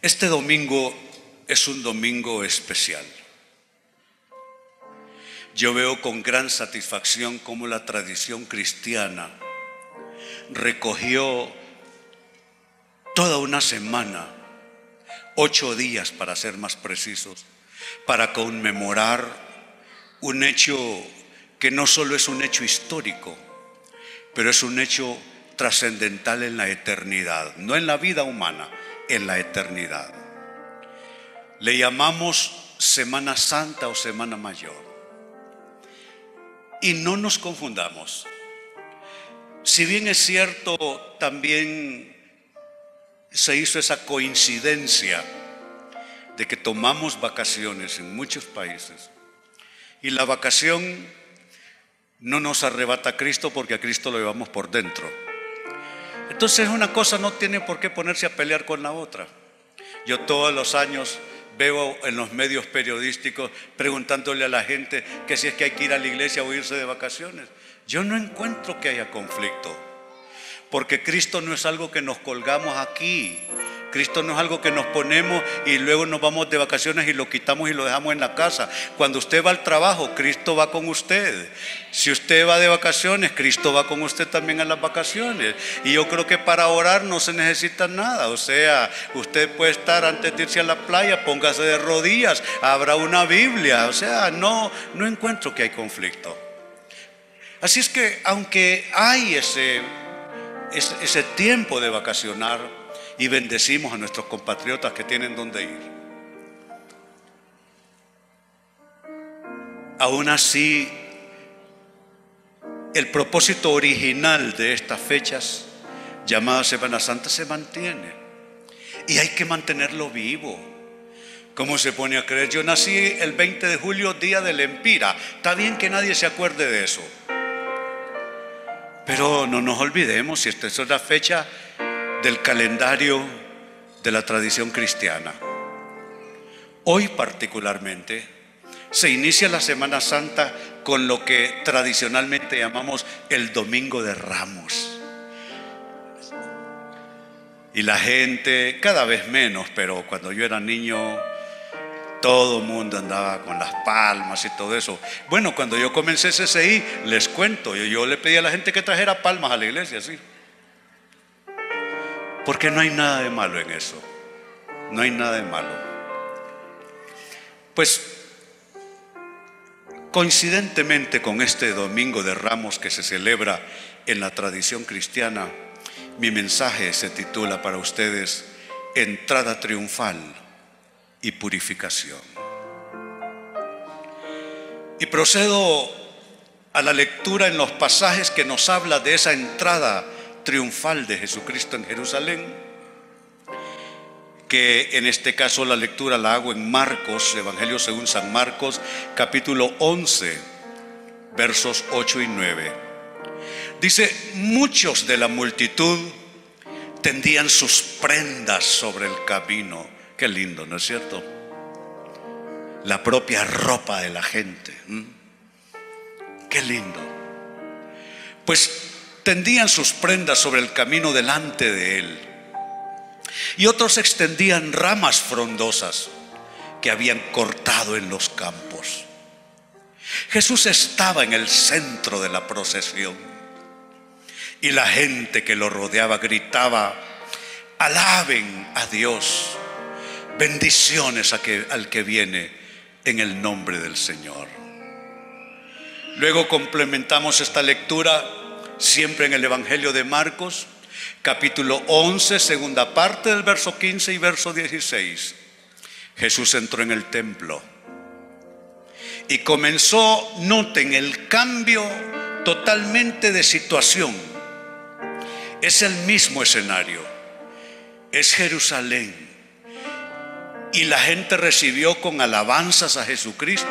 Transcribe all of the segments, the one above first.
Este domingo es un domingo especial. Yo veo con gran satisfacción cómo la tradición cristiana recogió toda una semana, ocho días para ser más precisos, para conmemorar un hecho que no solo es un hecho histórico, pero es un hecho trascendental en la eternidad, no en la vida humana, en la eternidad. Le llamamos Semana Santa o Semana Mayor. Y no nos confundamos. Si bien es cierto, también se hizo esa coincidencia de que tomamos vacaciones en muchos países. Y la vacación no nos arrebata a Cristo porque a Cristo lo llevamos por dentro. Entonces una cosa no tiene por qué ponerse a pelear con la otra. Yo todos los años veo en los medios periodísticos preguntándole a la gente que si es que hay que ir a la iglesia o irse de vacaciones. Yo no encuentro que haya conflicto, porque Cristo no es algo que nos colgamos aquí. Cristo no es algo que nos ponemos y luego nos vamos de vacaciones y lo quitamos y lo dejamos en la casa. Cuando usted va al trabajo, Cristo va con usted. Si usted va de vacaciones, Cristo va con usted también a las vacaciones. Y yo creo que para orar no se necesita nada. O sea, usted puede estar antes de irse a la playa, póngase de rodillas, abra una Biblia. O sea, no, no encuentro que hay conflicto. Así es que aunque hay ese, ese, ese tiempo de vacacionar, y bendecimos a nuestros compatriotas que tienen donde ir. Aún así, el propósito original de estas fechas llamadas Semana Santa se mantiene. Y hay que mantenerlo vivo. ¿Cómo se pone a creer? Yo nací el 20 de julio, día del Empira. Está bien que nadie se acuerde de eso. Pero no nos olvidemos, si esta es la fecha del calendario de la tradición cristiana. Hoy particularmente se inicia la Semana Santa con lo que tradicionalmente llamamos el Domingo de Ramos. Y la gente, cada vez menos, pero cuando yo era niño, todo el mundo andaba con las palmas y todo eso. Bueno, cuando yo comencé CCI, les cuento, yo, yo le pedí a la gente que trajera palmas a la iglesia, sí. Porque no hay nada de malo en eso. No hay nada de malo. Pues coincidentemente con este domingo de ramos que se celebra en la tradición cristiana, mi mensaje se titula para ustedes Entrada triunfal y purificación. Y procedo a la lectura en los pasajes que nos habla de esa entrada triunfal de Jesucristo en Jerusalén, que en este caso la lectura la hago en Marcos, Evangelio según San Marcos, capítulo 11, versos 8 y 9. Dice, muchos de la multitud tendían sus prendas sobre el camino. Qué lindo, ¿no es cierto? La propia ropa de la gente. Qué lindo. Pues tendían sus prendas sobre el camino delante de él. Y otros extendían ramas frondosas que habían cortado en los campos. Jesús estaba en el centro de la procesión y la gente que lo rodeaba gritaba, alaben a Dios, bendiciones al que viene en el nombre del Señor. Luego complementamos esta lectura siempre en el Evangelio de Marcos, capítulo 11, segunda parte del verso 15 y verso 16. Jesús entró en el templo y comenzó, noten el cambio totalmente de situación. Es el mismo escenario, es Jerusalén. Y la gente recibió con alabanzas a Jesucristo.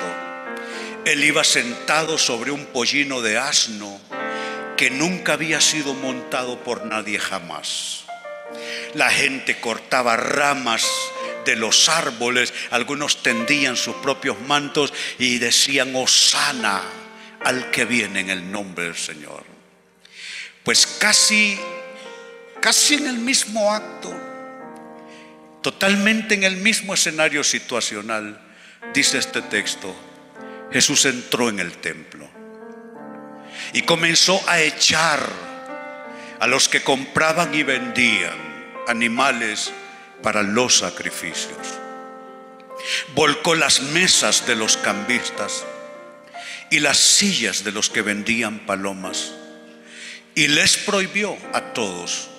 Él iba sentado sobre un pollino de asno que nunca había sido montado por nadie jamás. La gente cortaba ramas de los árboles, algunos tendían sus propios mantos y decían, Osana al que viene en el nombre del Señor. Pues casi, casi en el mismo acto, totalmente en el mismo escenario situacional, dice este texto, Jesús entró en el templo y comenzó a echar a los que compraban y vendían animales para los sacrificios. Volcó las mesas de los cambistas y las sillas de los que vendían palomas y les prohibió a todos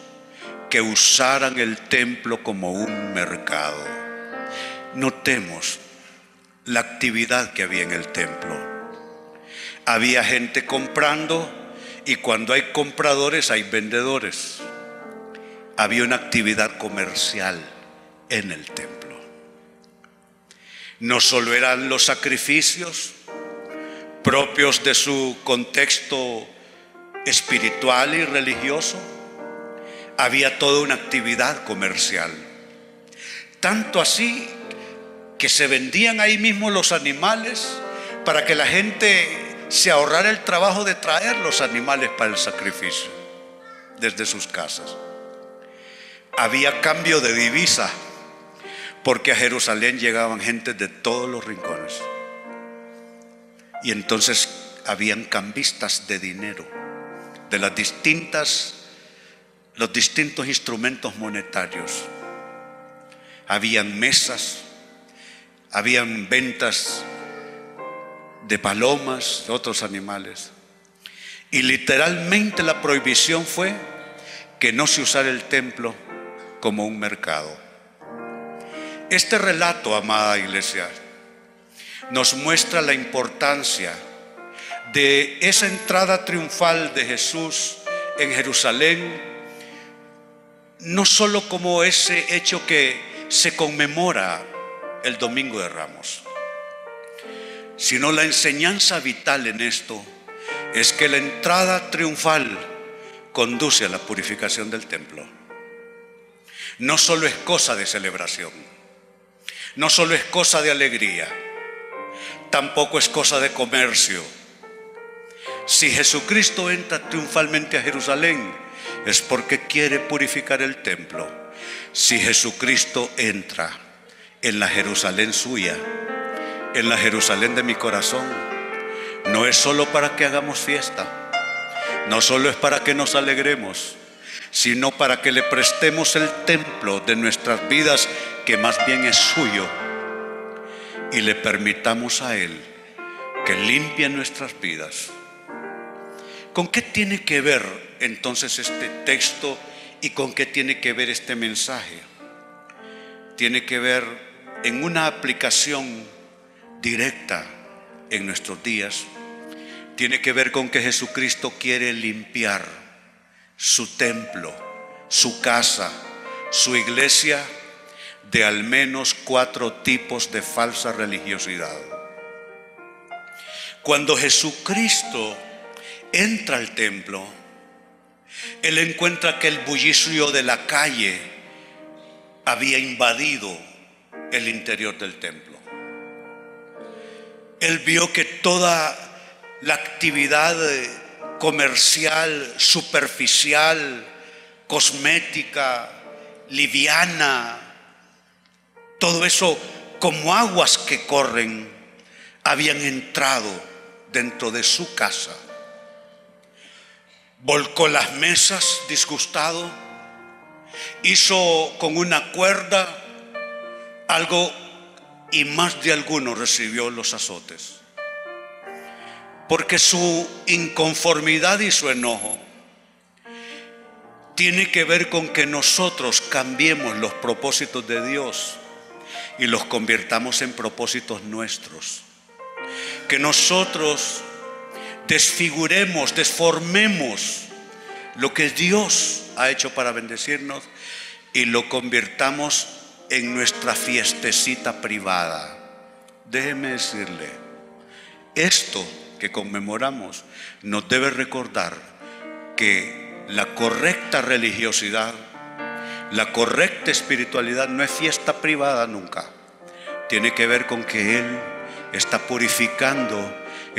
que usaran el templo como un mercado. Notemos la actividad que había en el templo. Había gente comprando y cuando hay compradores hay vendedores. Había una actividad comercial en el templo. No solo eran los sacrificios propios de su contexto espiritual y religioso, había toda una actividad comercial. Tanto así que se vendían ahí mismo los animales para que la gente se ahorrara el trabajo de traer los animales para el sacrificio desde sus casas. Había cambio de divisa porque a Jerusalén llegaban gente de todos los rincones. Y entonces habían cambistas de dinero de las distintas los distintos instrumentos monetarios. Habían mesas, habían ventas de palomas, de otros animales. Y literalmente la prohibición fue que no se usara el templo como un mercado. Este relato, amada iglesia, nos muestra la importancia de esa entrada triunfal de Jesús en Jerusalén, no solo como ese hecho que se conmemora el Domingo de Ramos, sino la enseñanza vital en esto es que la entrada triunfal conduce a la purificación del templo. No solo es cosa de celebración, no solo es cosa de alegría, tampoco es cosa de comercio si Jesucristo entra triunfalmente a Jerusalén, es porque quiere purificar el templo. Si Jesucristo entra en la Jerusalén suya, en la Jerusalén de mi corazón, no es solo para que hagamos fiesta, no solo es para que nos alegremos, sino para que le prestemos el templo de nuestras vidas, que más bien es suyo, y le permitamos a Él que limpie nuestras vidas ¿Con qué tiene que ver entonces este texto y con qué tiene que ver este mensaje? Tiene que ver en una aplicación directa en nuestros días. Tiene que ver con que Jesucristo quiere limpiar su templo, su casa, su iglesia de al menos cuatro tipos de falsa religiosidad. Cuando Jesucristo entra al templo, él encuentra que el bullicio de la calle había invadido el interior del templo. Él vio que toda la actividad comercial, superficial, cosmética, liviana, todo eso como aguas que corren, habían entrado dentro de su casa. Volcó las mesas disgustado, hizo con una cuerda algo y más de alguno recibió los azotes. Porque su inconformidad y su enojo tiene que ver con que nosotros cambiemos los propósitos de Dios y los convirtamos en propósitos nuestros. Que nosotros desfiguremos, desformemos lo que Dios ha hecho para bendecirnos y lo convirtamos en nuestra fiestecita privada. Déjeme decirle, esto que conmemoramos nos debe recordar que la correcta religiosidad, la correcta espiritualidad no es fiesta privada nunca. Tiene que ver con que Él está purificando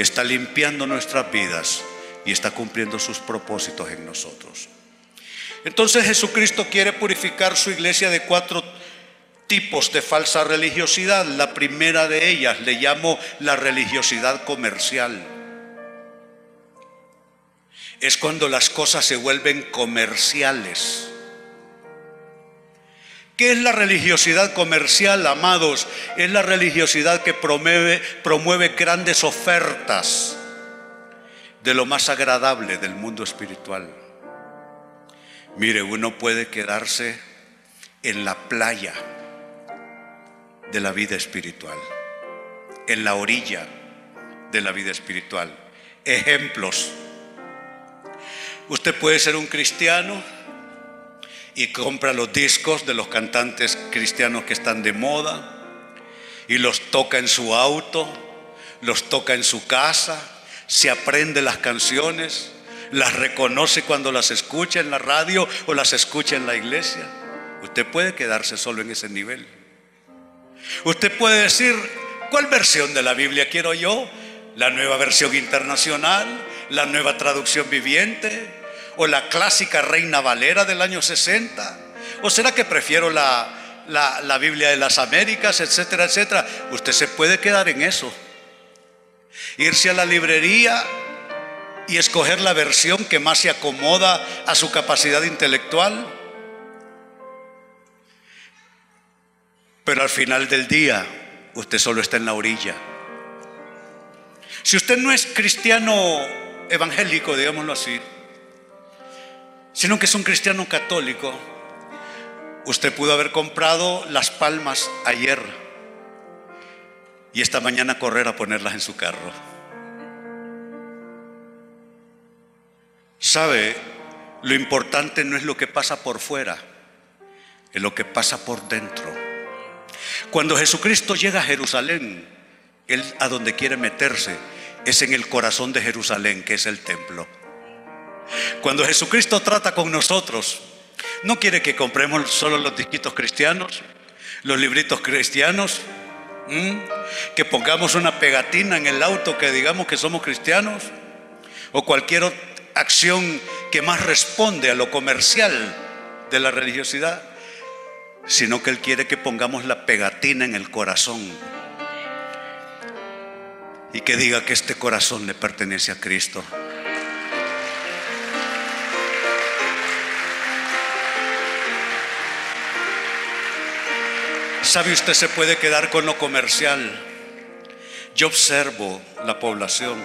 está limpiando nuestras vidas y está cumpliendo sus propósitos en nosotros. Entonces Jesucristo quiere purificar su iglesia de cuatro tipos de falsa religiosidad. La primera de ellas le llamo la religiosidad comercial. Es cuando las cosas se vuelven comerciales. ¿Qué es la religiosidad comercial, amados? Es la religiosidad que promueve, promueve grandes ofertas de lo más agradable del mundo espiritual. Mire, uno puede quedarse en la playa de la vida espiritual, en la orilla de la vida espiritual. Ejemplos. Usted puede ser un cristiano y compra los discos de los cantantes cristianos que están de moda y los toca en su auto, los toca en su casa, se aprende las canciones, las reconoce cuando las escucha en la radio o las escucha en la iglesia. Usted puede quedarse solo en ese nivel. Usted puede decir, ¿cuál versión de la Biblia quiero yo? ¿La nueva versión internacional? ¿La nueva traducción viviente? ¿O la clásica Reina Valera del año 60? ¿O será que prefiero la, la, Biblia de las Américas, etcétera, etcétera? Usted se puede quedar en eso. Irse a la librería y escoger la versión que más se acomoda a su capacidad intelectual. Pero al final del día, usted solo está en la orilla. Si usted no es cristiano evangélico, digámoslo así, sino que es un cristiano católico, usted pudo haber comprado las palmas ayer y esta mañana correr a ponerlas en su carro. Sabe, lo importante no es lo que pasa por fuera, es lo que pasa por dentro. Cuando Jesucristo llega a Jerusalén, Él a donde quiere meterse es en el corazón de Jerusalén, que es el templo. Cuando Jesucristo trata con nosotros, no quiere que compremos solo los disquitos cristianos, los libritos cristianos, que pongamos una pegatina en el auto que digamos que somos cristianos, o cualquier acción que más responde a lo comercial de la religiosidad, sino que Él quiere que pongamos la pegatina en el corazón y que diga que este corazón le pertenece a Cristo. ¿Sabe usted se puede quedar con lo comercial? Yo observo la población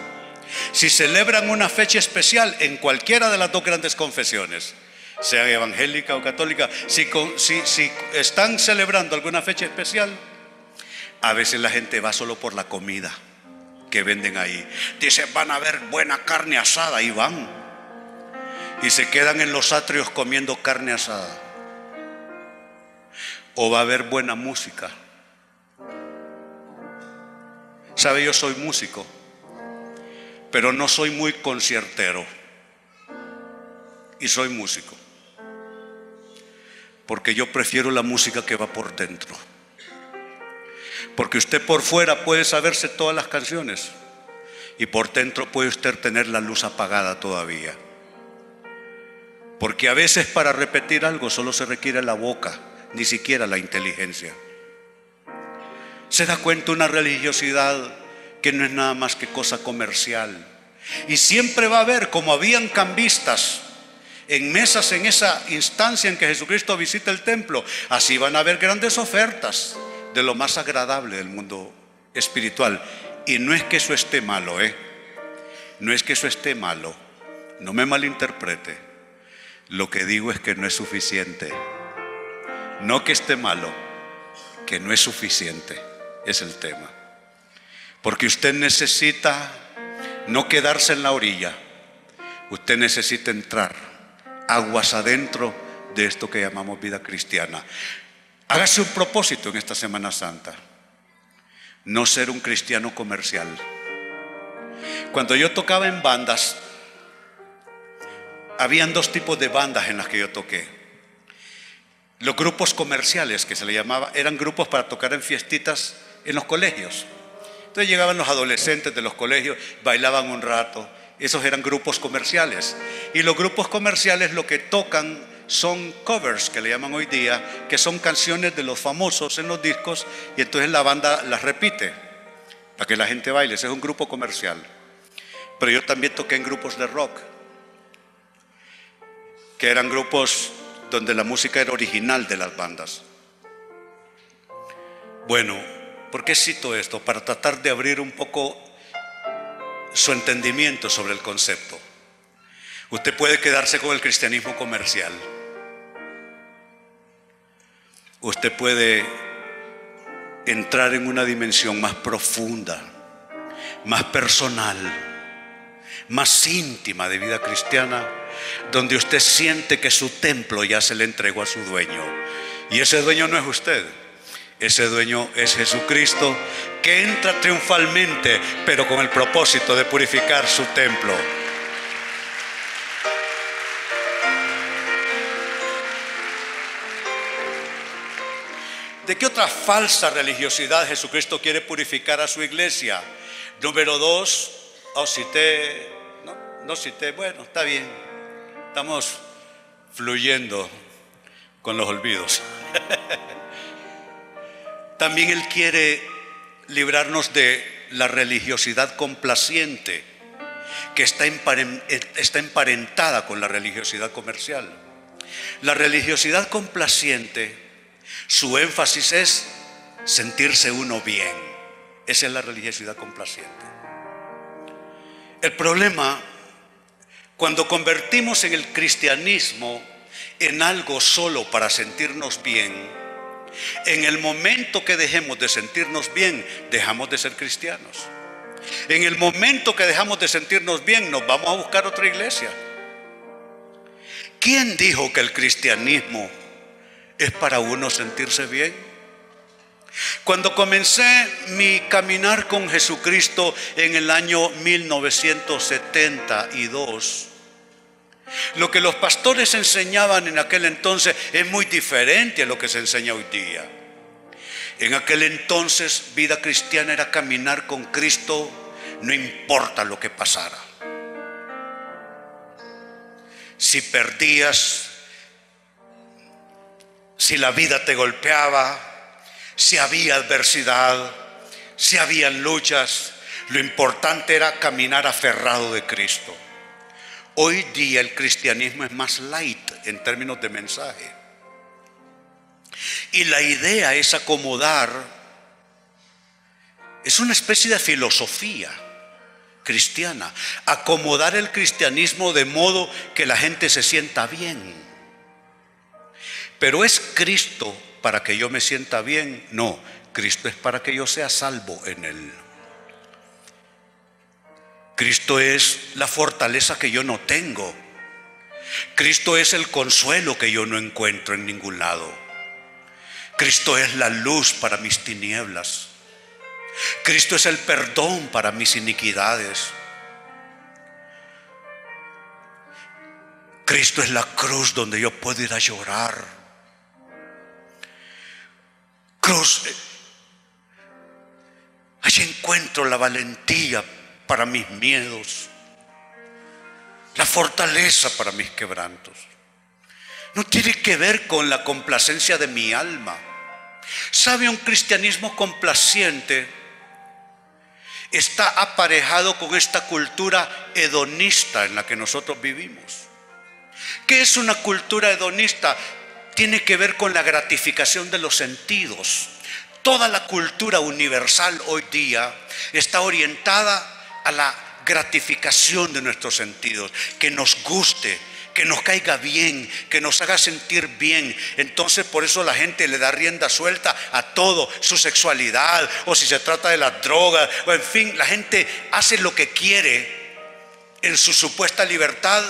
si celebran una fecha especial en cualquiera de las dos grandes confesiones, sea evangélica o católica, si, están celebrando alguna fecha especial, a veces la gente va solo por la comida que venden ahí. Dice, van a ver buena carne asada y van. Y se quedan en los atrios comiendo carne asada. O va a haber buena música. ¿Sabe? Yo soy músico pero no soy muy conciertero. Y soy músico. Porque yo prefiero la música que va por dentro. Porque usted por fuera puede saberse todas las canciones y por dentro puede usted tener la luz apagada todavía. Porque a veces para repetir algo solo se requiere la boca, ni siquiera la inteligencia. Se da cuenta una religiosidad que no es nada más que cosa comercial. Y siempre va a haber, como habían cambistas en mesas en esa instancia en que Jesucristo visita el templo, así van a haber grandes ofertas de lo más agradable del mundo espiritual. Y no es que eso esté malo, ¿eh? No es que eso esté malo. No me malinterprete. Lo que digo es que no es suficiente. No que esté malo, que no es suficiente. Es el tema. Porque usted necesita no quedarse en la orilla. Usted necesita entrar aguas adentro de esto que llamamos vida cristiana. Hágase un propósito en esta Semana Santa. No ser un cristiano comercial. Cuando yo tocaba en bandas, habían dos tipos de bandas en las que yo toqué. Los grupos comerciales, que se le llamaba, eran grupos para tocar en fiestitas en los colegios. Entonces llegaban los adolescentes de los colegios, bailaban un rato. Esos eran grupos comerciales. Y los grupos comerciales lo que tocan son covers que le llaman hoy día, que son canciones de los famosos en los discos y entonces la banda las repite para que la gente baile. Ese es un grupo comercial. Pero yo también toqué en grupos de rock, que eran grupos donde la música era original de las bandas. Bueno, ¿por qué cito esto? Para tratar de abrir un poco su entendimiento sobre el concepto. Usted puede quedarse con el cristianismo comercial. Usted puede entrar en una dimensión más profunda, más personal, más íntima de vida cristiana, donde usted siente que su templo ya se le entregó a su dueño. Y ese dueño no es usted. Ese dueño es Jesucristo que entra triunfalmente, pero con el propósito de purificar su templo. ¿De qué otra falsa religiosidad Jesucristo quiere purificar a su iglesia? Número dos, oh, cité, no, no cité, bueno, está bien, estamos fluyendo con los olvidos. También Él quiere librarnos de la religiosidad complaciente que está, está emparentada con la religiosidad comercial. La religiosidad complaciente su énfasis es sentirse uno bien. Esa es la religiosidad complaciente. El problema, cuando convertimos en el cristianismo en algo solo para sentirnos bien, en el momento que dejemos de sentirnos bien, dejamos de ser cristianos. En el momento que dejamos de sentirnos bien, nos vamos a buscar otra iglesia. ¿Quién dijo que el cristianismo es para uno sentirse bien. Cuando comencé mi caminar con Jesucristo en el año 1972, lo que los pastores enseñaban en aquel entonces es muy diferente a lo que se enseña hoy día. En aquel entonces vida cristiana era caminar con Cristo, no importa lo que pasara. Si perdías si la vida te golpeaba, si había adversidad, si habían luchas, lo importante era caminar aferrado de Cristo. Hoy día el cristianismo es más light en términos de mensaje. Y la idea es acomodar, es una especie de filosofía cristiana, acomodar el cristianismo de modo que la gente se sienta bien. Pero es Cristo para que yo me sienta bien. No, Cristo es para que yo sea salvo en Él. Cristo es la fortaleza que yo no tengo. Cristo es el consuelo que yo no encuentro en ningún lado. Cristo es la luz para mis tinieblas. Cristo es el perdón para mis iniquidades. Cristo es la cruz donde yo puedo ir a llorar cruz. Allí encuentro la valentía para mis miedos, la fortaleza para mis quebrantos. No tiene que ver con la complacencia de mi alma. ¿Sabe un cristianismo complaciente? Está aparejado con esta cultura hedonista en la que nosotros vivimos. ¿Qué es una cultura hedonista? tiene que ver con la gratificación de los sentidos. Toda la cultura universal hoy día está orientada a la gratificación de nuestros sentidos, que nos guste, que nos caiga bien, que nos haga sentir bien. Entonces por eso la gente le da rienda suelta a todo, su sexualidad, o si se trata de las drogas, o en fin, la gente hace lo que quiere en su supuesta libertad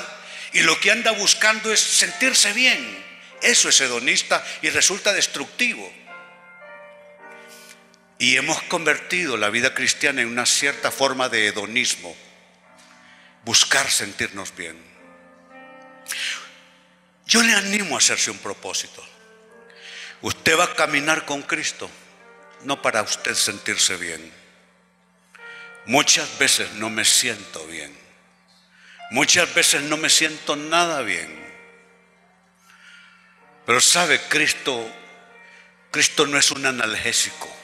y lo que anda buscando es sentirse bien. Eso es hedonista y resulta destructivo. Y hemos convertido la vida cristiana en una cierta forma de hedonismo, buscar sentirnos bien. Yo le animo a hacerse un propósito. Usted va a caminar con Cristo, no para usted sentirse bien. Muchas veces no me siento bien. Muchas veces no me siento nada bien. Pero sabe, Cristo, Cristo no es un analgésico.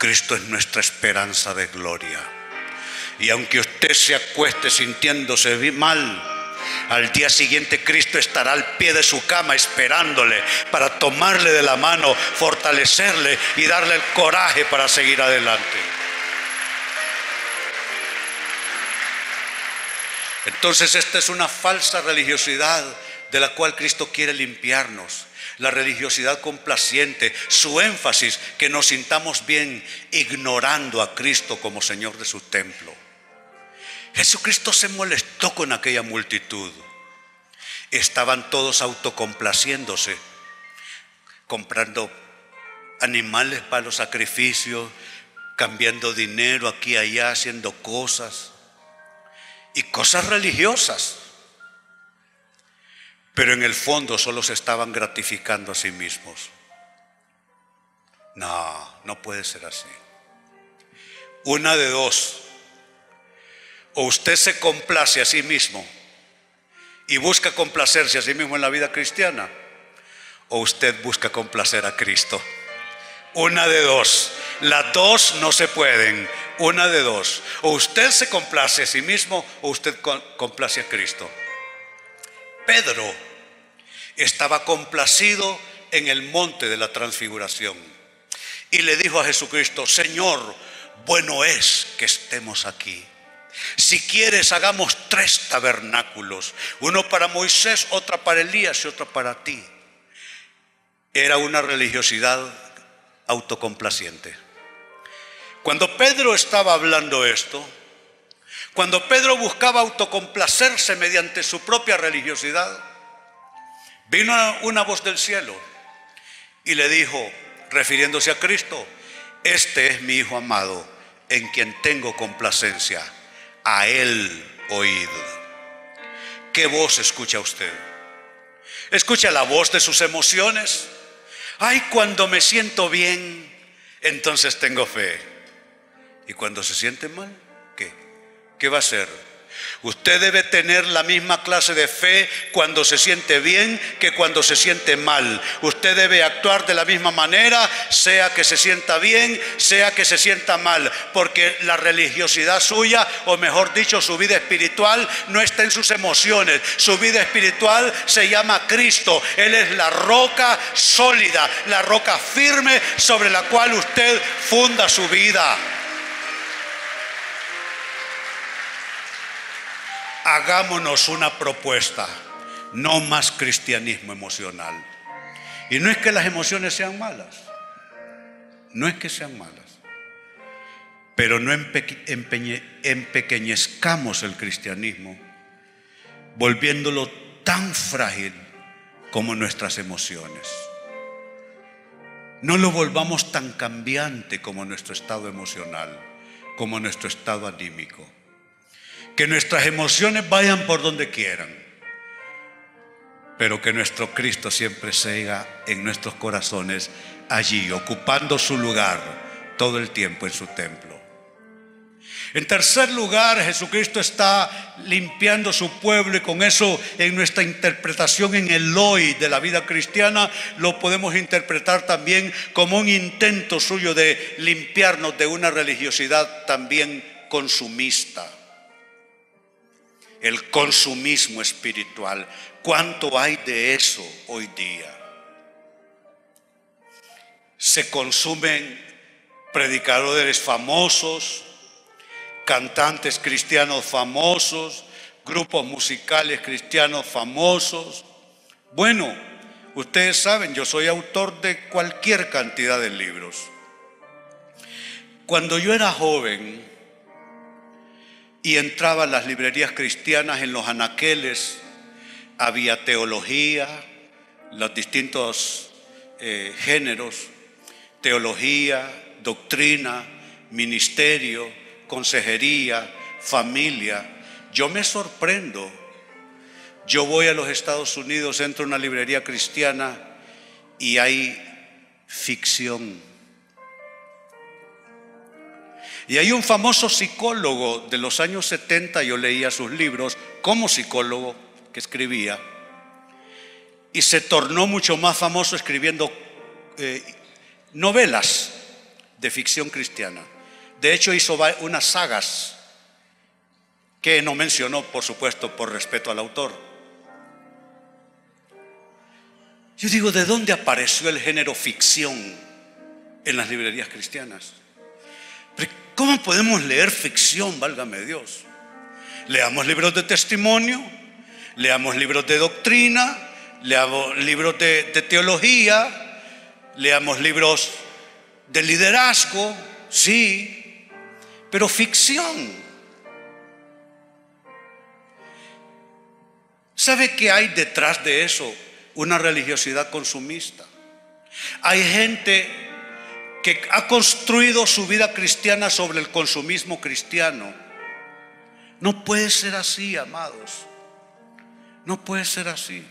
Cristo es nuestra esperanza de gloria. Y aunque usted se acueste sintiéndose mal, al día siguiente Cristo estará al pie de su cama esperándole para tomarle de la mano, fortalecerle y darle el coraje para seguir adelante. Entonces esta es una falsa religiosidad de la cual Cristo quiere limpiarnos. La religiosidad complaciente, su énfasis, que nos sintamos bien ignorando a Cristo como Señor de su templo. Jesucristo se molestó con aquella multitud. Estaban todos autocomplaciéndose, comprando animales para los sacrificios, cambiando dinero aquí y allá, haciendo cosas y cosas religiosas. Pero en el fondo solo se estaban gratificando a sí mismos. No, no puede ser así. Una de dos. O usted se complace a sí mismo y busca complacerse a sí mismo en la vida cristiana, o usted busca complacer a Cristo. Una de dos. Las dos no se pueden. Una de dos. O usted se complace a sí mismo o usted complace a Cristo. Pedro estaba complacido en el monte de la transfiguración y le dijo a Jesucristo, Señor, bueno es que estemos aquí. Si quieres, hagamos tres tabernáculos, uno para Moisés, otra para Elías y otro para ti. Era una religiosidad autocomplaciente. Cuando Pedro estaba hablando esto, cuando Pedro buscaba autocomplacerse mediante su propia religiosidad, vino una voz del cielo y le dijo, refiriéndose a Cristo, este es mi Hijo amado, en quien tengo complacencia, a Él oíd. ¿Qué voz escucha usted? ¿Escucha la voz de sus emociones? Ay, cuando me siento bien, entonces tengo fe. ¿Y cuando se siente mal? ¿Qué? ¿Qué va a hacer? Usted debe tener la misma clase de fe cuando se siente bien que cuando se siente mal. Usted debe actuar de la misma manera, sea que se sienta bien, sea que se sienta mal, porque la religiosidad suya, o mejor dicho, su vida espiritual, no está en sus emociones. Su vida espiritual se llama Cristo. Él es la roca sólida, la roca firme sobre la cual usted funda su vida. Hagámonos una propuesta, no más cristianismo emocional. Y no es que las emociones sean malas, no es que sean malas, pero no empequeñezcamos el cristianismo, volviéndolo tan frágil como nuestras emociones. No lo volvamos tan cambiante como nuestro estado emocional, como nuestro estado anímico que nuestras emociones vayan por donde quieran, pero que nuestro Cristo siempre siga en nuestros corazones allí, ocupando su lugar todo el tiempo en su templo. En tercer lugar, Jesucristo está limpiando su pueblo y con eso en nuestra interpretación en el hoy de la vida cristiana lo podemos interpretar también como un intento suyo de limpiarnos de una religiosidad también consumista el consumismo espiritual. ¿Cuánto hay de eso hoy día? Se consumen predicadores famosos, cantantes cristianos famosos, grupos musicales cristianos famosos. Bueno, ustedes saben, yo soy autor de cualquier cantidad de libros. Cuando yo era joven, y entraba a las librerías cristianas en los anaqueles, había teología, los distintos eh, géneros, teología, doctrina, ministerio, consejería, familia. Yo me sorprendo. Yo voy a los Estados Unidos, entro a una librería cristiana y hay ficción y hay un famoso psicólogo de los años 70, yo leía sus libros como psicólogo que escribía, y se tornó mucho más famoso escribiendo eh, novelas de ficción cristiana. De hecho, hizo unas sagas que no mencionó, por supuesto, por respeto al autor. Yo digo, ¿de dónde apareció el género ficción en las librerías cristianas? ¿Cómo podemos leer ficción, válgame Dios? Leamos libros de testimonio, leamos libros de doctrina, leamos libros de, de teología, leamos libros de liderazgo, sí, pero ficción. ¿Sabe qué hay detrás de eso? Una religiosidad consumista. Hay gente que ha construido su vida cristiana sobre el consumismo cristiano. No puede ser así, amados. No puede ser así.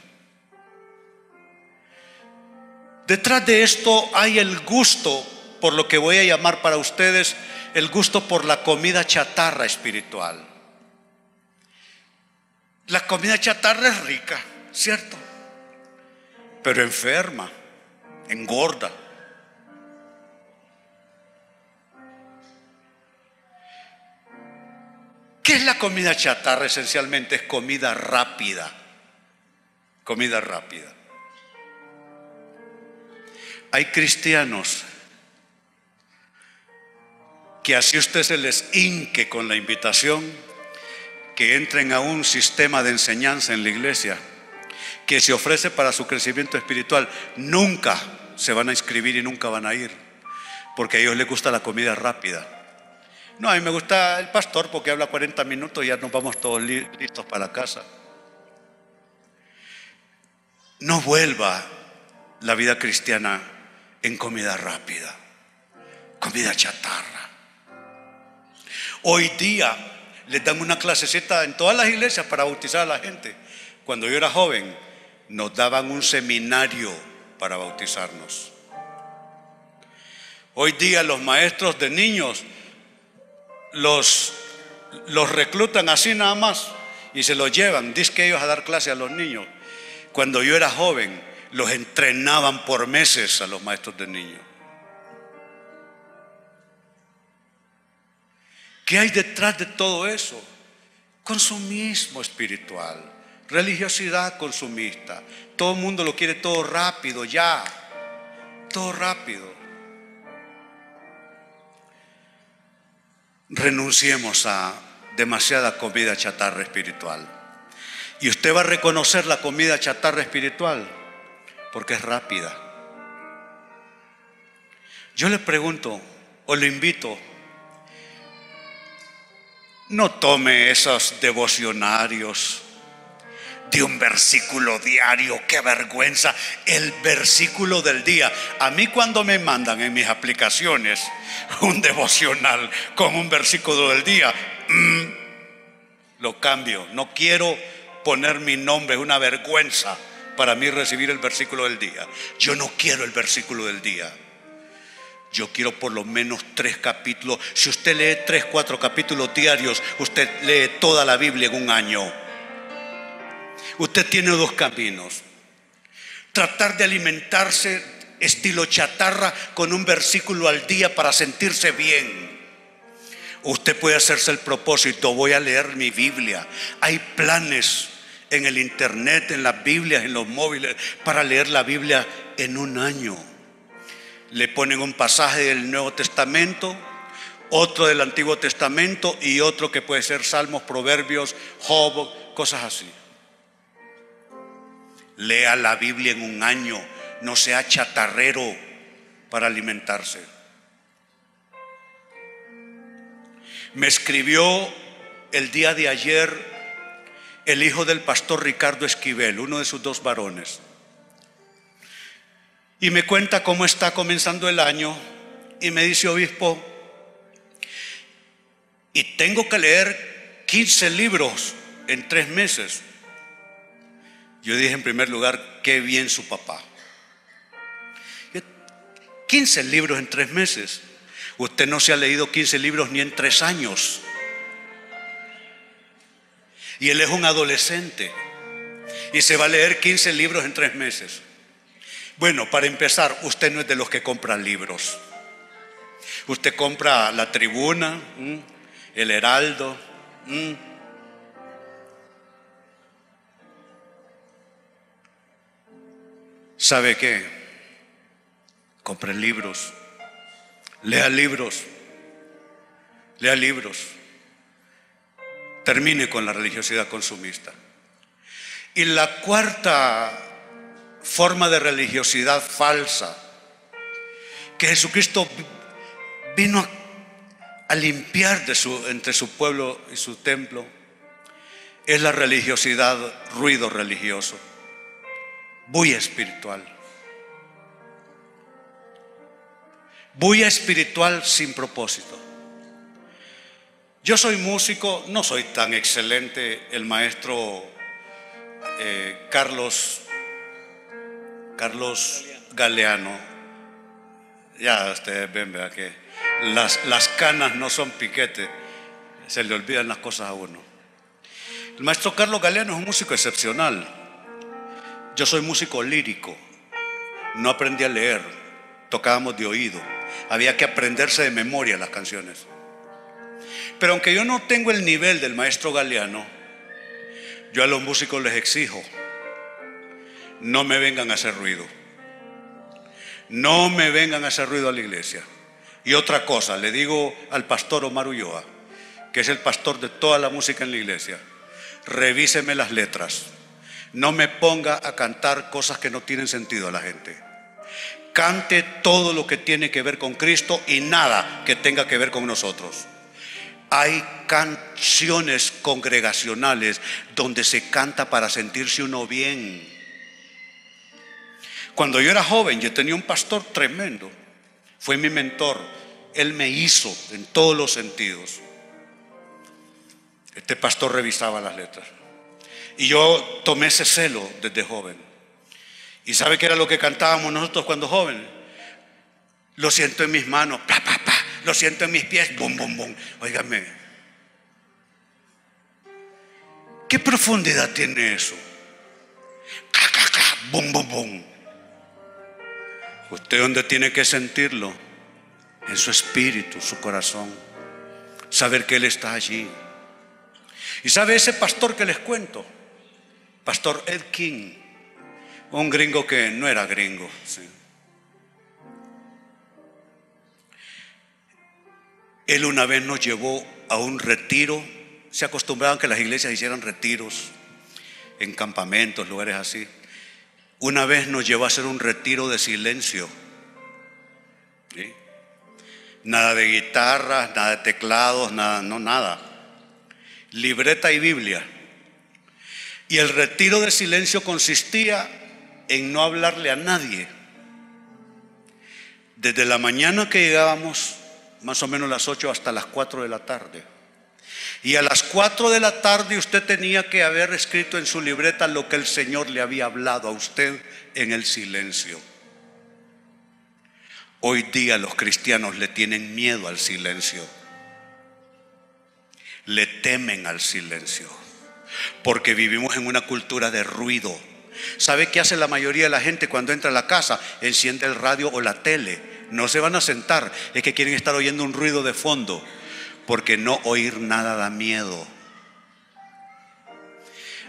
Detrás de esto hay el gusto, por lo que voy a llamar para ustedes, el gusto por la comida chatarra espiritual. La comida chatarra es rica, ¿cierto? Pero enferma, engorda. ¿Qué es la comida chatarra? Esencialmente es comida rápida. Comida rápida. Hay cristianos que así usted se les inque con la invitación que entren a un sistema de enseñanza en la iglesia que se ofrece para su crecimiento espiritual, nunca se van a inscribir y nunca van a ir, porque a ellos les gusta la comida rápida. No, a mí me gusta el pastor porque habla 40 minutos y ya nos vamos todos listos para casa. No vuelva la vida cristiana en comida rápida, comida chatarra. Hoy día les dan una clasecita en todas las iglesias para bautizar a la gente. Cuando yo era joven, nos daban un seminario para bautizarnos. Hoy día los maestros de niños los, los reclutan así nada más y se los llevan, dice que ellos a dar clase a los niños. Cuando yo era joven, los entrenaban por meses a los maestros de niños. ¿Qué hay detrás de todo eso? Consumismo espiritual, religiosidad consumista. Todo el mundo lo quiere todo rápido, ya. Todo rápido. Renunciemos a demasiada comida chatarra espiritual. Y usted va a reconocer la comida chatarra espiritual porque es rápida. Yo le pregunto o le invito no tome esos devocionarios de un versículo diario, qué vergüenza, el versículo del día. A mí cuando me mandan en mis aplicaciones un devocional con un versículo del día, mm, lo cambio. No quiero poner mi nombre, es una vergüenza para mí recibir el versículo del día. Yo no quiero el versículo del día. Yo quiero por lo menos tres capítulos. Si usted lee tres, cuatro capítulos diarios, usted lee toda la Biblia en un año. Usted tiene dos caminos. Tratar de alimentarse estilo chatarra con un versículo al día para sentirse bien. Usted puede hacerse el propósito, voy a leer mi Biblia. Hay planes en el internet, en las Biblias, en los móviles, para leer la Biblia en un año le ponen un pasaje del Nuevo Testamento, otro del Antiguo Testamento y otro que puede ser Salmos, Proverbios, Job, cosas así. Lea la Biblia en un año, no sea chatarrero para alimentarse. Me escribió el día de ayer el hijo del pastor Ricardo Esquivel, uno de sus dos varones y me cuenta cómo está comenzando el año y me dice, obispo, y tengo que leer 15 libros en tres meses. Yo dije en primer lugar, qué bien su papá. 15 libros en tres meses. Usted no se ha leído 15 libros ni en tres años. Y él es un adolescente. Y se va a leer 15 libros en tres meses. Bueno, para empezar, usted no es de los que compran libros. Usted compra la tribuna, el heraldo. ¿Sabe qué? Compre libros. Lea libros. Lea libros. Termine con la religiosidad consumista. Y la cuarta forma de religiosidad falsa, que Jesucristo vino a, limpiar de su, entre su pueblo y su templo, es la religiosidad, ruido religioso, muy espiritual. Bulla espiritual sin propósito. Yo soy músico, no soy tan excelente. El maestro eh, Carlos, Carlos Galeano, ya ustedes ven, ¿verdad? que las, las canas no son piquete, se le olvidan las cosas a uno. El maestro Carlos Galeano es un músico excepcional. Yo soy músico lírico, no aprendí a leer, tocábamos de oído, había que aprenderse de memoria las canciones. Pero aunque yo no tengo el nivel del maestro Galeano, yo a los músicos les exijo, no me vengan a hacer ruido. No me vengan a hacer ruido a la iglesia. Y otra cosa, le digo al pastor Omar Ulloa, que es el pastor de toda la música en la iglesia, revíseme las letras. No me ponga a cantar cosas que no tienen sentido a la gente. Cante todo lo que tiene que ver con Cristo y nada que tenga que ver con nosotros. Hay canciones congregacionales donde se canta para sentirse uno bien. Cuando yo era joven, yo tenía un pastor tremendo. Fue mi mentor. Él me hizo en todos los sentidos. Este pastor revisaba las letras. Y yo tomé ese celo desde joven. ¿Y sabe qué era lo que cantábamos nosotros cuando jóvenes? Lo siento en mis manos, pa, pa, pa. Lo siento en mis pies, bum, bum, bum. Óigame. ¿Qué profundidad tiene eso? bum, bum, bum. Usted donde tiene que sentirlo, en su espíritu, su corazón, saber que Él está allí. Y sabe ese pastor que les cuento, Pastor Ed King, un gringo que no era gringo. Él una vez nos llevó a un retiro. Se acostumbraban que las iglesias hicieran retiros en campamentos, lugares así. Una vez nos llevó a hacer un retiro de silencio. Nada de guitarras, nada de teclados, nada, no nada. Libreta y Biblia. Y el retiro de silencio consistía en no hablarle a nadie. Desde la mañana que llegábamos, más o menos las 8 hasta las 4 de la tarde. Y a las 4 de la tarde usted tenía que haber escrito en su libreta lo que el Señor le había hablado a usted en el silencio. Hoy día los cristianos le tienen miedo al silencio. Le temen al silencio. Porque vivimos en una cultura de ruido. ¿Sabe qué hace la mayoría de la gente cuando entra a la casa? Enciende el radio o la tele. No se van a sentar. Es que quieren estar oyendo un ruido de fondo porque no oír nada da miedo.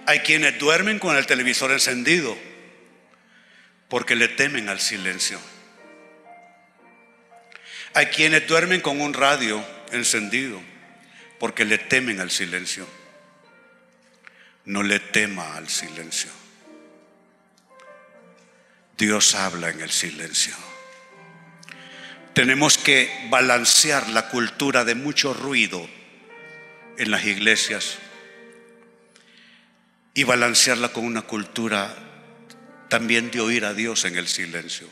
Hay quienes duermen con el televisor encendido porque le temen al silencio. Hay quienes duermen con un radio encendido porque le temen al silencio. No le tema al silencio. Dios habla en el silencio. Tenemos que balancear la cultura de mucho ruido en las iglesias y balancearla con una cultura también de oír a Dios en el silencio.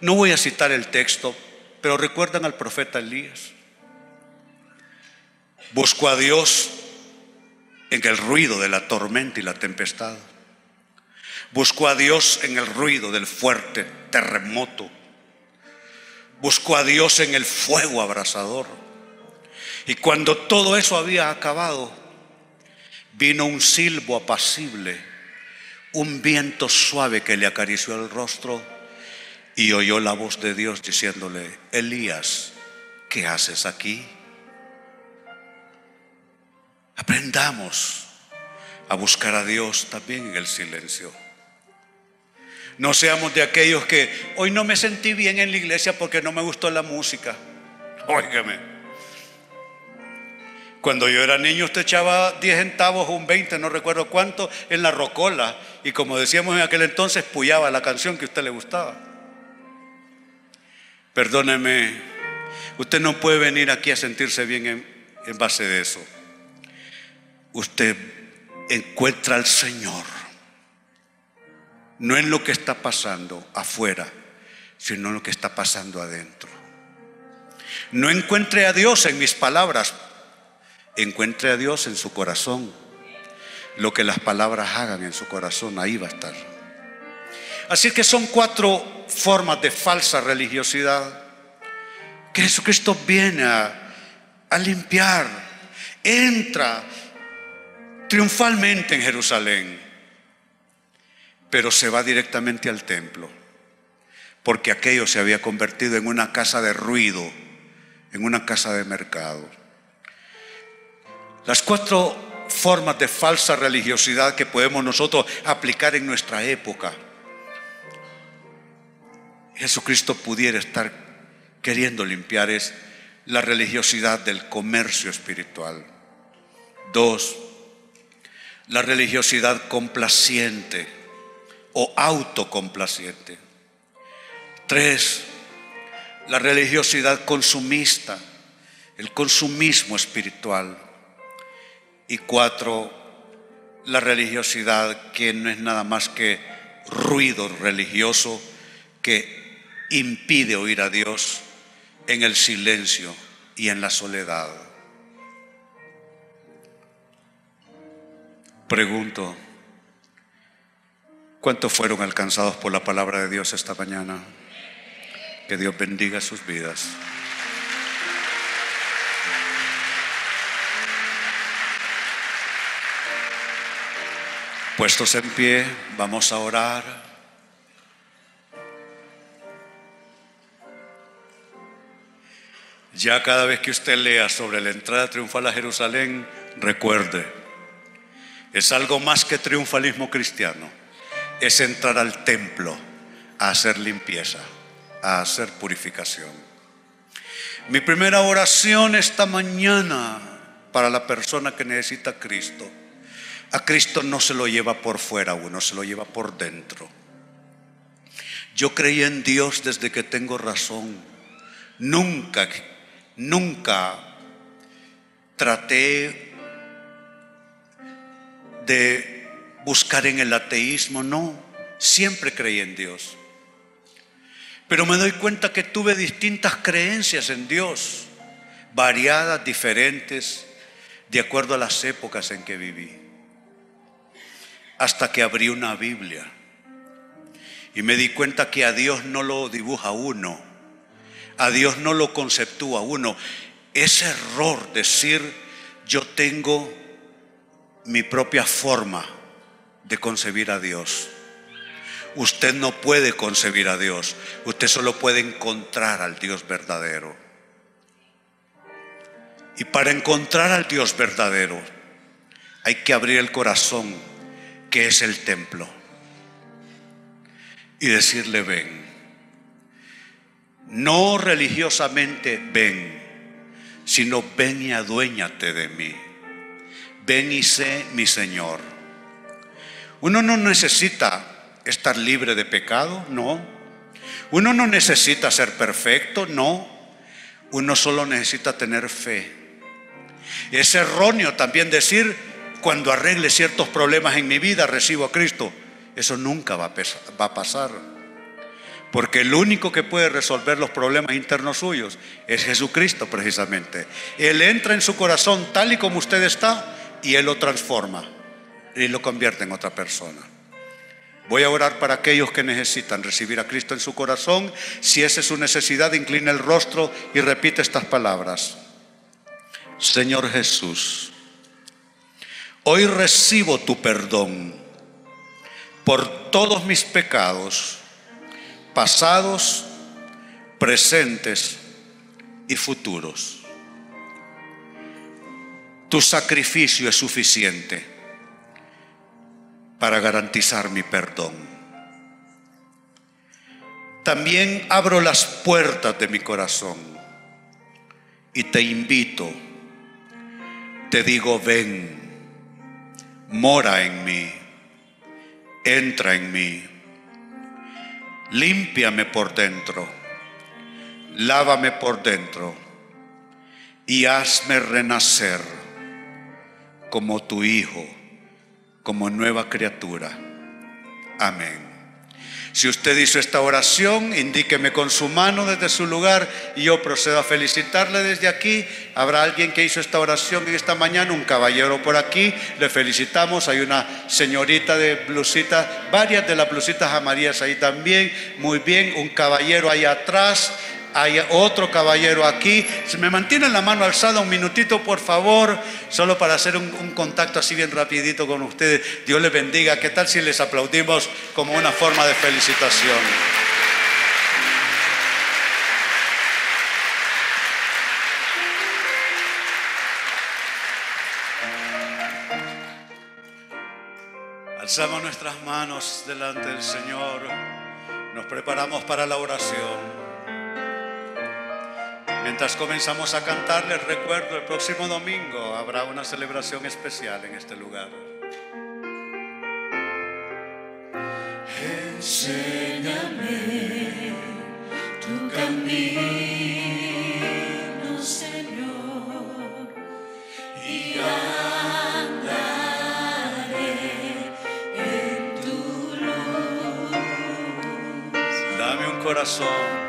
No voy a citar el texto, pero recuerdan al profeta Elías. Buscó a Dios en el ruido de la tormenta y la tempestad. Buscó a Dios en el ruido del fuerte terremoto buscó a Dios en el fuego abrasador. Y cuando todo eso había acabado, vino un silbo apacible, un viento suave que le acarició el rostro y oyó la voz de Dios diciéndole, Elías, ¿qué haces aquí? Aprendamos a buscar a Dios también en el silencio. No seamos de aquellos que hoy no me sentí bien en la iglesia porque no me gustó la música. Óigame. Cuando yo era niño usted echaba 10 centavos o un 20, no recuerdo cuánto, en la rocola. Y como decíamos en aquel entonces, puyaba la canción que a usted le gustaba. Perdóneme, usted no puede venir aquí a sentirse bien en, en base de eso. Usted encuentra al Señor, no en lo que está pasando afuera, sino en lo que está pasando adentro. No encuentre a Dios en mis palabras, encuentre a Dios en su corazón. Lo que las palabras hagan en su corazón, ahí va a estar. Así que son cuatro formas de falsa religiosidad que Jesucristo viene a, a limpiar. Entra triunfalmente en Jerusalén, pero se va directamente al templo, porque aquello se había convertido en una casa de ruido, en una casa de mercado. Las cuatro formas de falsa religiosidad que podemos nosotros aplicar en nuestra época. Jesucristo pudiera estar queriendo limpiar es la religiosidad del comercio espiritual. Dos, la religiosidad complaciente o autocomplaciente. Tres, la religiosidad consumista, el consumismo espiritual. Y cuatro, la religiosidad que no es nada más que ruido religioso que impide oír a Dios en el silencio y en la soledad. Pregunto, ¿cuántos fueron alcanzados por la palabra de Dios esta mañana? Que Dios bendiga sus vidas. Puestos en pie, vamos a orar. Ya cada vez que usted lea sobre la entrada triunfal a Jerusalén, recuerde, es algo más que triunfalismo cristiano, es entrar al templo a hacer limpieza, a hacer purificación. Mi primera oración esta mañana para la persona que necesita a Cristo a Cristo no se lo lleva por fuera uno, se lo lleva por dentro. Yo creí en Dios desde que tengo razón. Nunca, nunca traté de buscar en el ateísmo, no, siempre creí en Dios. Pero me doy cuenta que tuve distintas creencias en Dios, variadas, diferentes, de acuerdo a las épocas en que viví hasta que abrí una Biblia. Y me di cuenta que a Dios no lo dibuja uno, a Dios no lo conceptúa uno. Es error decir yo tengo mi propia forma de concebir a Dios. Usted no puede concebir a Dios, usted solo puede encontrar al Dios verdadero. Y para encontrar al Dios verdadero hay que abrir el corazón que es el templo, y decirle, ven. No religiosamente ven, sino ven y aduéñate de mí. Sé mi Señor. Uno no necesita estar libre de pecado, no. Uno no necesita ser perfecto, no. Uno solo necesita tener fe. Es erróneo también decir, cuando arregle ciertos problemas en mi vida, recibo a Cristo. Eso nunca va a, pasar. Porque el único que puede resolver los problemas internos suyos es Jesucristo precisamente. Él entra en su corazón tal y como usted está y Él lo transforma y lo convierte en otra persona. Voy a orar para aquellos que necesitan recibir a Cristo en su corazón. Si esa es su necesidad, inclina el rostro y repite estas palabras. Señor Jesús, Hoy recibo tu perdón por todos mis pecados, pasados, presentes y futuros. Tu sacrificio es suficiente para garantizar mi perdón. También abro las puertas de mi corazón y te invito, te digo, ven, mora en mí, entra en mí, límpiame por dentro, lávame por dentro y hazme renacer como tu Hijo como nueva criatura. Amén. Si usted hizo esta oración, indíqueme con su mano desde su lugar y yo procedo a felicitarle desde aquí. Habrá alguien que hizo esta oración en esta mañana, un caballero por aquí, le felicitamos. Hay una señorita de blusita, varias de las blusitas amarillas ahí también. Muy bien, un caballero ahí atrás. Hay otro caballero aquí. Si me mantienen la mano alzada un minutito, por favor, solo para hacer un, un, contacto así bien rapidito con ustedes. Dios les bendiga. ¿Qué tal si les aplaudimos como una forma de felicitación? Alzamos nuestras manos delante del Señor. Nos preparamos para la oración. Mientras comenzamos a cantar, les recuerdo, el próximo domingo habrá una celebración especial en este lugar. Enséñame tu camino, Señor, y andaré en tu luz. Dame un corazón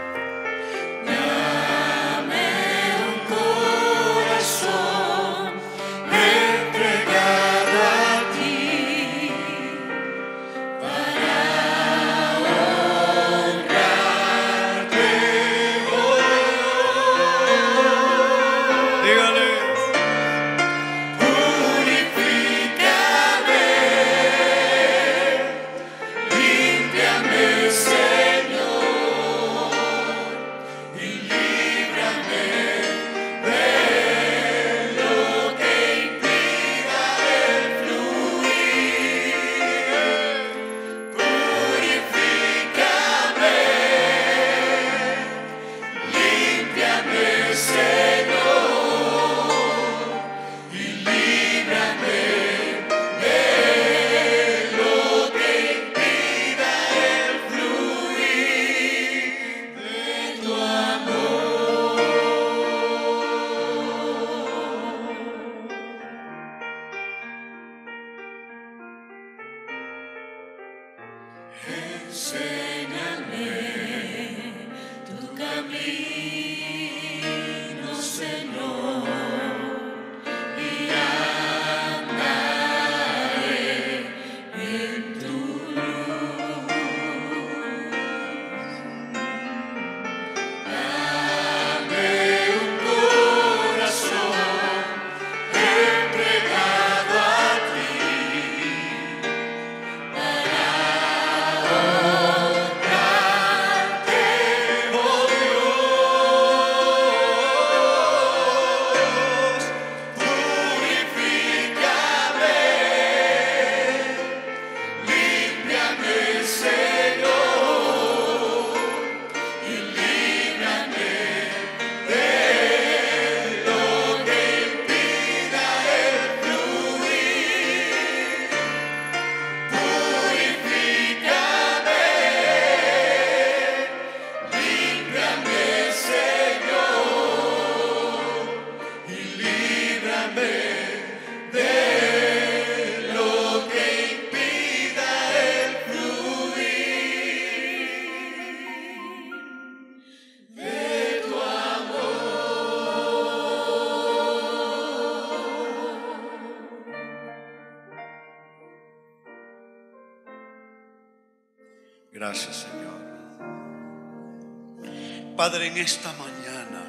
esta mañana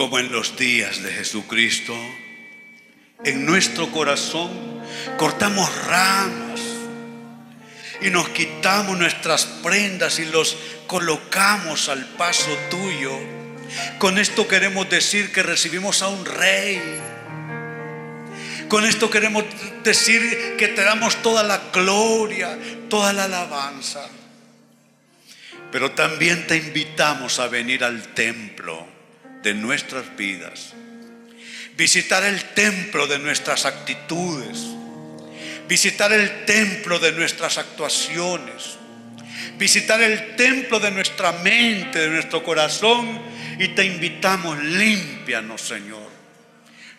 como en los días de Jesucristo, en nuestro corazón cortamos ramas y nos quitamos nuestras prendas y los colocamos al paso tuyo. Con esto queremos decir que recibimos a un rey. Con esto queremos decir que te damos toda la gloria, toda la alabanza. Pero también te invitamos a venir al templo de nuestras vidas. Visitar el templo de nuestras actitudes. Visitar el templo de nuestras actuaciones. Visitar el templo de nuestra mente, de nuestro corazón. Y te invitamos, límpianos, Señor.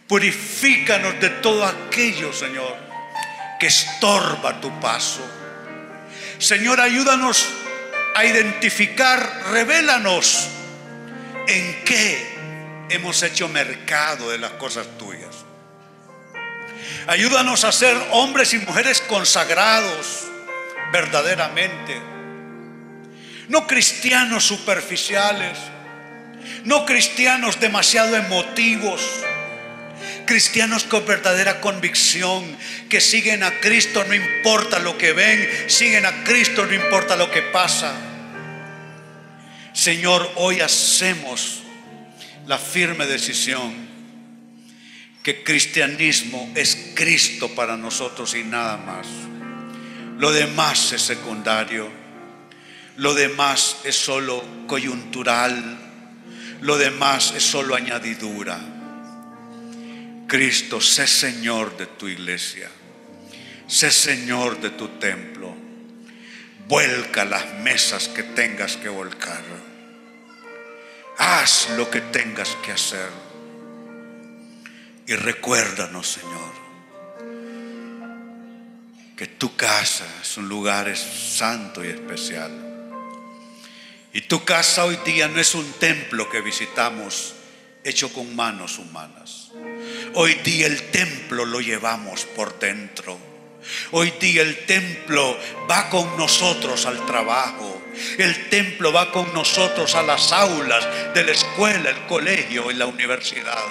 Purifícanos de todo aquello, Señor, que estorba tu paso. Señor, ayúdanos a identificar, revélanos en qué hemos hecho mercado de las cosas tuyas. Ayúdanos a ser hombres y mujeres consagrados verdaderamente. No cristianos superficiales, no cristianos demasiado emotivos, cristianos con verdadera convicción, que siguen a Cristo no importa lo que ven, siguen a Cristo no importa lo que pasa. Señor, hoy hacemos la firme decisión que cristianismo es Cristo para nosotros y nada más. Lo demás es secundario, lo demás es solo coyuntural, lo demás es solo añadidura. Cristo, sé Señor de tu iglesia, sé Señor de tu templo, vuelca las mesas que tengas que volcar, haz lo que tengas que hacer y recuérdanos, Señor, que tu casa es un lugar santo y especial. Y tu casa hoy día no es un templo que visitamos hecho con manos humanas. Hoy día el templo lo llevamos por dentro. Hoy día el templo va con nosotros al trabajo. El templo va con nosotros a las aulas de la escuela, el colegio y la universidad.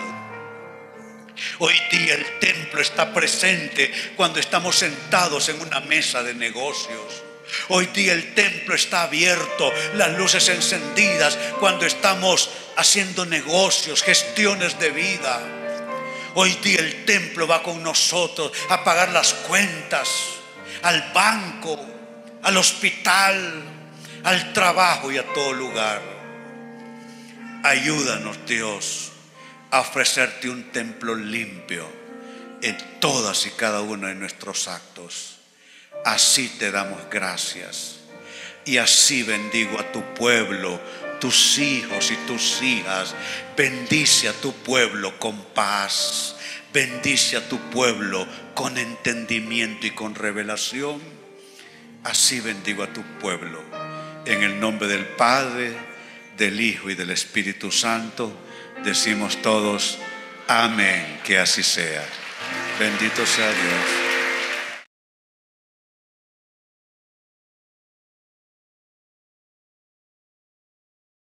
Hoy día el templo está presente cuando estamos sentados en una mesa de negocios. Hoy día el templo está abierto, las luces encendidas cuando estamos haciendo negocios, gestiones de vida. Hoy día el templo va con nosotros a pagar las cuentas, al banco, al hospital, al trabajo y a todo lugar. Ayúdanos Dios a ofrecerte un templo limpio en todas y cada uno de nuestros actos. Así te damos gracias. Y así bendigo a tu pueblo, tus hijos y tus hijas. Bendice a tu pueblo con paz. Bendice a tu pueblo con entendimiento y con revelación. Así bendigo a tu pueblo. En el nombre del Padre, del Hijo y del Espíritu Santo, decimos todos, amén, que así sea. Bendito sea Dios.